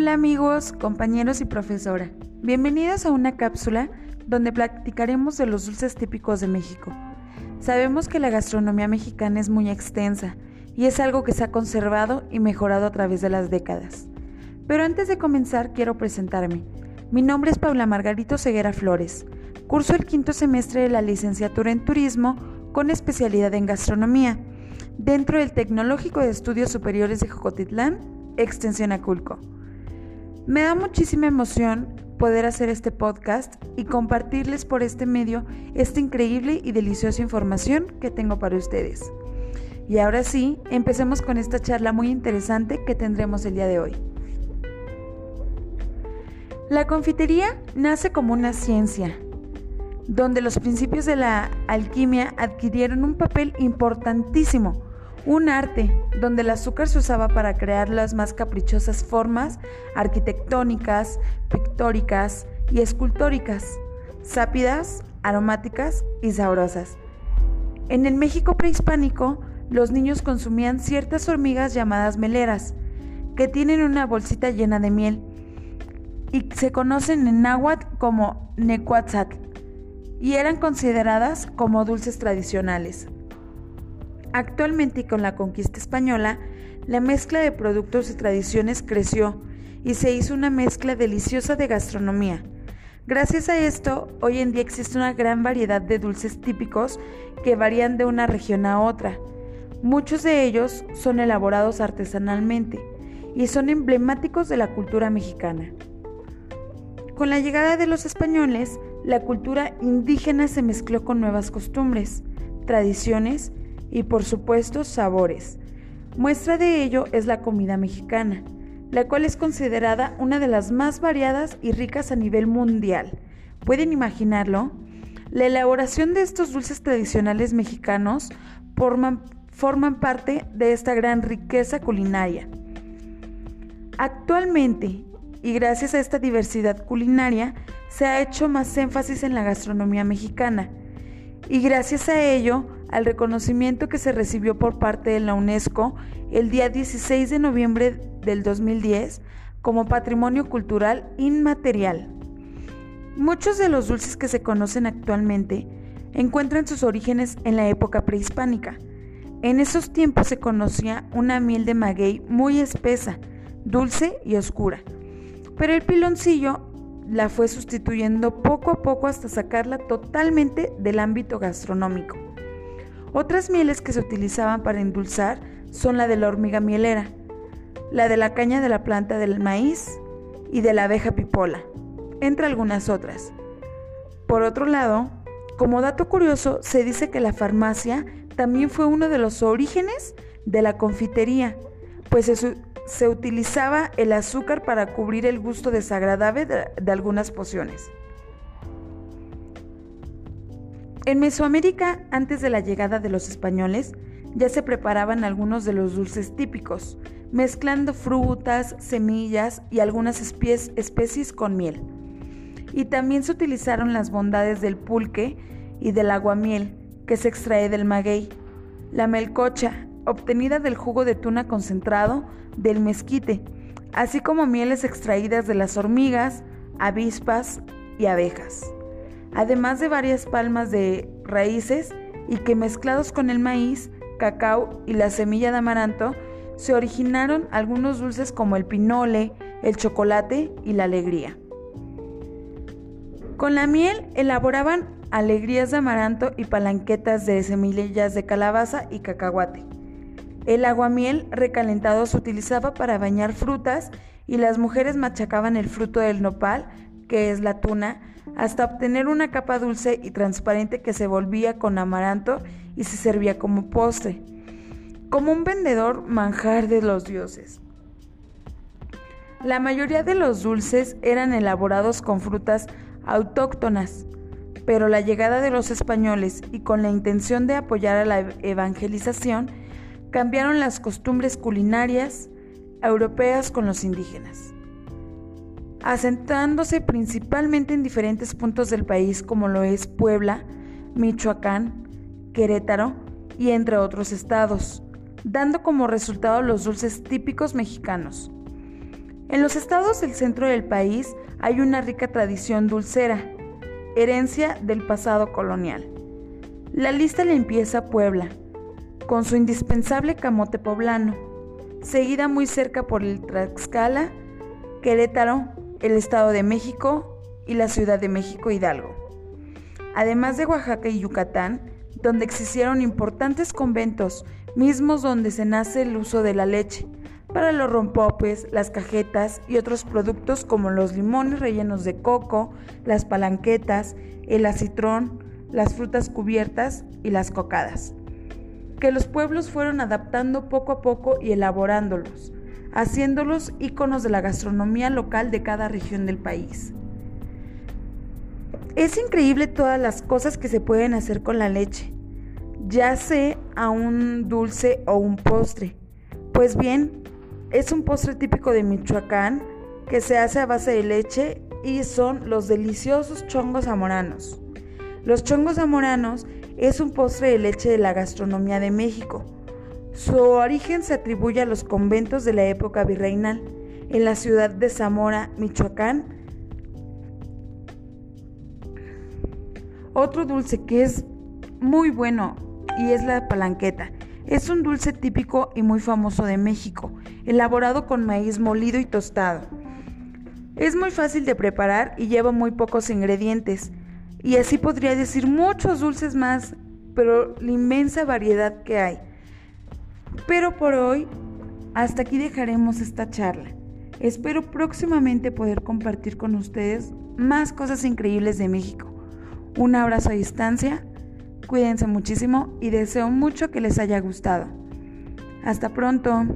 Hola amigos, compañeros y profesora. Bienvenidos a una cápsula donde platicaremos de los dulces típicos de México. Sabemos que la gastronomía mexicana es muy extensa y es algo que se ha conservado y mejorado a través de las décadas. Pero antes de comenzar quiero presentarme. Mi nombre es Paula Margarito Ceguera Flores. Curso el quinto semestre de la licenciatura en turismo con especialidad en gastronomía dentro del Tecnológico de Estudios Superiores de Jocotitlán, Extensión Aculco. Me da muchísima emoción poder hacer este podcast y compartirles por este medio esta increíble y deliciosa información que tengo para ustedes. Y ahora sí, empecemos con esta charla muy interesante que tendremos el día de hoy. La confitería nace como una ciencia, donde los principios de la alquimia adquirieron un papel importantísimo un arte donde el azúcar se usaba para crear las más caprichosas formas arquitectónicas, pictóricas y escultóricas, sápidas, aromáticas y sabrosas. En el México prehispánico, los niños consumían ciertas hormigas llamadas meleras, que tienen una bolsita llena de miel y se conocen en náhuatl como necuatzatl y eran consideradas como dulces tradicionales. Actualmente y con la conquista española, la mezcla de productos y tradiciones creció y se hizo una mezcla deliciosa de gastronomía. Gracias a esto, hoy en día existe una gran variedad de dulces típicos que varían de una región a otra. Muchos de ellos son elaborados artesanalmente y son emblemáticos de la cultura mexicana. Con la llegada de los españoles, la cultura indígena se mezcló con nuevas costumbres, tradiciones y por supuesto sabores. Muestra de ello es la comida mexicana, la cual es considerada una de las más variadas y ricas a nivel mundial. ¿Pueden imaginarlo? La elaboración de estos dulces tradicionales mexicanos forman, forman parte de esta gran riqueza culinaria. Actualmente, y gracias a esta diversidad culinaria, se ha hecho más énfasis en la gastronomía mexicana, y gracias a ello, al reconocimiento que se recibió por parte de la UNESCO el día 16 de noviembre del 2010 como Patrimonio Cultural Inmaterial. Muchos de los dulces que se conocen actualmente encuentran sus orígenes en la época prehispánica. En esos tiempos se conocía una miel de maguey muy espesa, dulce y oscura, pero el piloncillo la fue sustituyendo poco a poco hasta sacarla totalmente del ámbito gastronómico. Otras mieles que se utilizaban para endulzar son la de la hormiga mielera, la de la caña de la planta del maíz y de la abeja pipola, entre algunas otras. Por otro lado, como dato curioso, se dice que la farmacia también fue uno de los orígenes de la confitería, pues se, utilizaba el azúcar para cubrir el gusto desagradable de, algunas pociones. En Mesoamérica, antes de la llegada de los españoles, ya se preparaban algunos de los dulces típicos, mezclando frutas, semillas y algunas especies con miel. Y también se utilizaron las bondades del pulque y del aguamiel, que se extrae del maguey, la melcocha, obtenida del jugo de tuna concentrado del mezquite, así como mieles extraídas de las hormigas, avispas y abejas, además de varias palmas de raíces y que mezclados con el maíz, cacao y la semilla de amaranto, se originaron algunos dulces como el pinole, el chocolate y la alegría. Con la miel elaboraban alegrías de amaranto y palanquetas de semillas de calabaza y cacahuate. El aguamiel recalentado se utilizaba para bañar frutas y las mujeres machacaban el fruto del nopal, que es la tuna, hasta obtener una capa dulce y transparente que se volvía con amaranto y se servía como postre, como un vendedor manjar de los dioses. La mayoría de los dulces eran elaborados con frutas autóctonas, pero la llegada de los españoles y con la intención de apoyar a la evangelización, cambiaron las costumbres culinarias europeas con los indígenas, asentándose principalmente en diferentes puntos del país como lo es Puebla, Michoacán, Querétaro y entre otros estados, dando como resultado los dulces típicos mexicanos. En los estados del centro del país hay una rica tradición dulcera, herencia del pasado colonial. La lista le empieza Puebla, con su indispensable camote poblano, seguida muy cerca por el Tlaxcala, Querétaro, el Estado de México y la Ciudad de México Hidalgo. Además de Oaxaca y Yucatán, donde existieron importantes conventos, mismos donde se nace el uso de la leche, para los rompopes, las cajetas y otros productos como los limones rellenos de coco, las palanquetas, el acitrón, las frutas cubiertas y las cocadas, que los pueblos fueron adaptando poco a poco y elaborándolos, haciéndolos íconos de la gastronomía local de cada región del país. Es increíble todas las cosas que se pueden hacer con la leche, ya sea a un dulce o un postre. Pues bien, es un postre típico de Michoacán que se hace a base de leche y son los deliciosos chongos zamoranos. Los chongos zamoranos es un postre de leche de la gastronomía de México. Su origen se atribuye a los conventos de la época virreinal en la ciudad de Zamora, Michoacán. Otro dulce que es muy bueno y es la palanqueta. Es un dulce típico y muy famoso de México, elaborado con maíz molido y tostado. Es muy fácil de preparar y lleva muy pocos ingredientes. Y así podría decir muchos dulces más, pero la inmensa variedad que hay. Pero por hoy, hasta aquí dejaremos esta charla. Espero próximamente poder compartir con ustedes más cosas increíbles de México. Un abrazo a distancia Cuídense muchísimo y deseo mucho que les haya gustado. Hasta pronto.